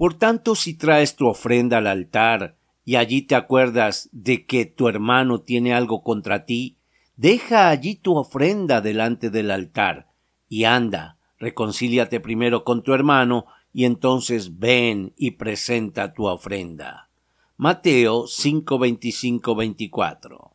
Por tanto, si traes tu ofrenda al altar y allí te acuerdas de que tu hermano tiene algo contra ti, deja allí tu ofrenda delante del altar y anda, reconcíliate primero con tu hermano y entonces ven y presenta tu ofrenda. Mateo 5, 24.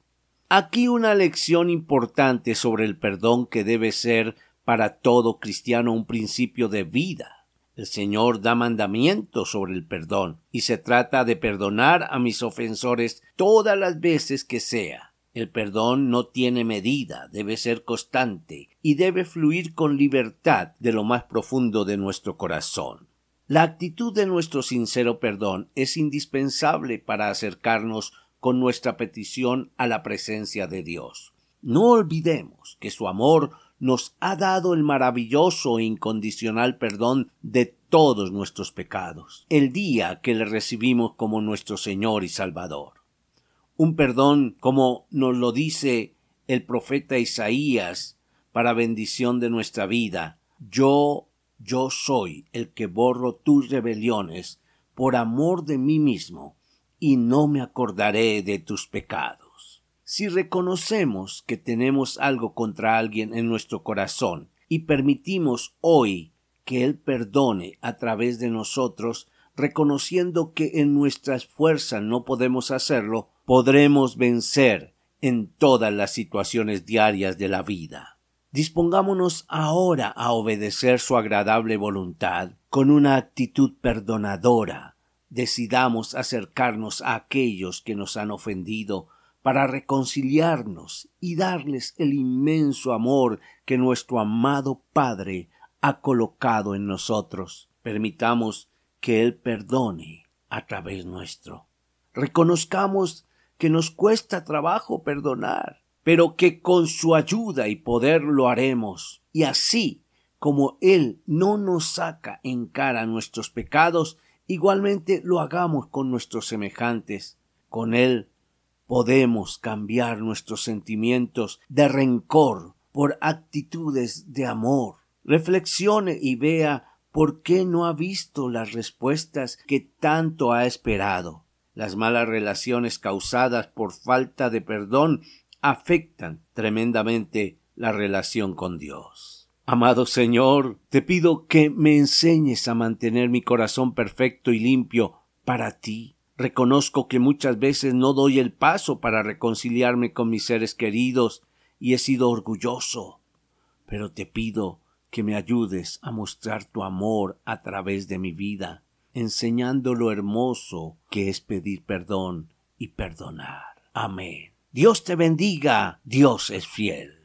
Aquí una lección importante sobre el perdón que debe ser para todo cristiano un principio de vida. El Señor da mandamiento sobre el perdón, y se trata de perdonar a mis ofensores todas las veces que sea. El perdón no tiene medida, debe ser constante, y debe fluir con libertad de lo más profundo de nuestro corazón. La actitud de nuestro sincero perdón es indispensable para acercarnos con nuestra petición a la presencia de Dios. No olvidemos que su amor nos ha dado el maravilloso e incondicional perdón de todos nuestros pecados, el día que le recibimos como nuestro Señor y Salvador. Un perdón, como nos lo dice el profeta Isaías, para bendición de nuestra vida. Yo, yo soy el que borro tus rebeliones por amor de mí mismo, y no me acordaré de tus pecados. Si reconocemos que tenemos algo contra alguien en nuestro corazón y permitimos hoy que Él perdone a través de nosotros, reconociendo que en nuestras fuerzas no podemos hacerlo, podremos vencer en todas las situaciones diarias de la vida. Dispongámonos ahora a obedecer su agradable voluntad con una actitud perdonadora. Decidamos acercarnos a aquellos que nos han ofendido para reconciliarnos y darles el inmenso amor que nuestro amado Padre ha colocado en nosotros. Permitamos que Él perdone a través nuestro. Reconozcamos que nos cuesta trabajo perdonar, pero que con su ayuda y poder lo haremos. Y así como Él no nos saca en cara nuestros pecados, igualmente lo hagamos con nuestros semejantes. Con Él podemos cambiar nuestros sentimientos de rencor por actitudes de amor. Reflexione y vea por qué no ha visto las respuestas que tanto ha esperado. Las malas relaciones causadas por falta de perdón afectan tremendamente la relación con Dios. Amado Señor, te pido que me enseñes a mantener mi corazón perfecto y limpio para ti Reconozco que muchas veces no doy el paso para reconciliarme con mis seres queridos y he sido orgulloso, pero te pido que me ayudes a mostrar tu amor a través de mi vida, enseñando lo hermoso que es pedir perdón y perdonar. Amén. Dios te bendiga, Dios es fiel.